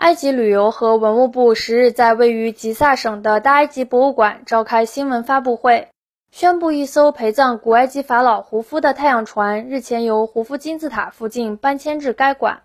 埃及旅游和文物部十日在位于吉萨省的大埃及博物馆召开新闻发布会，宣布一艘陪葬古埃及法老胡夫的太阳船日前由胡夫金字塔附近搬迁至该馆。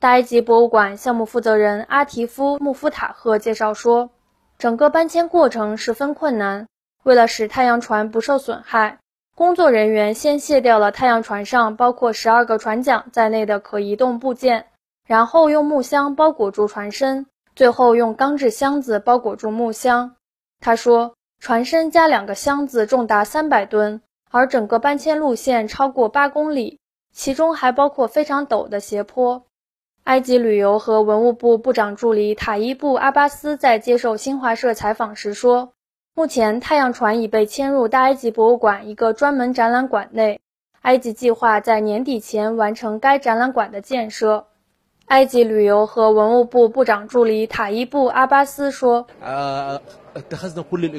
大埃及博物馆项目负责人阿提夫·穆夫塔赫介绍说，整个搬迁过程十分困难。为了使太阳船不受损害，工作人员先卸掉了太阳船上包括十二个船桨在内的可移动部件。然后用木箱包裹住船身，最后用钢制箱子包裹住木箱。他说，船身加两个箱子重达三百吨，而整个搬迁路线超过八公里，其中还包括非常陡的斜坡。埃及旅游和文物部部长助理塔伊布·阿巴斯在接受新华社采访时说，目前太阳船已被迁入大埃及博物馆一个专门展览馆内，埃及计划在年底前完成该展览馆的建设。埃及旅游和文物部部长助理塔伊布·阿巴斯说：“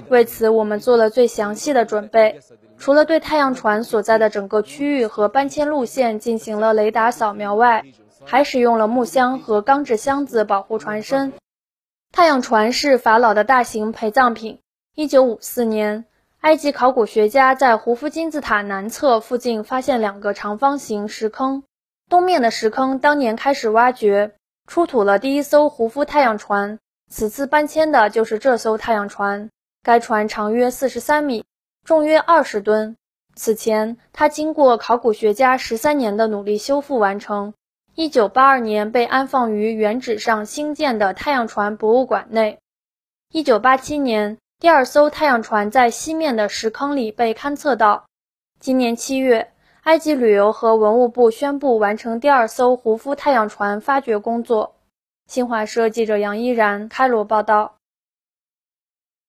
为此，我们做了最详细的准备。除了对太阳船所在的整个区域和搬迁路线进行了雷达扫描外，还使用了木箱和钢制箱子保护船身。太阳船是法老的大型陪葬品。1954年，埃及考古学家在胡夫金字塔南侧附近发现两个长方形石坑。”东面的石坑当年开始挖掘，出土了第一艘胡夫太阳船。此次搬迁的就是这艘太阳船。该船长约四十三米，重约二十吨。此前，它经过考古学家十三年的努力修复完成。一九八二年被安放于原址上新建的太阳船博物馆内。一九八七年，第二艘太阳船在西面的石坑里被勘测到。今年七月。埃及旅游和文物部宣布完成第二艘胡夫太阳船发掘工作。新华社记者杨依然开罗报道。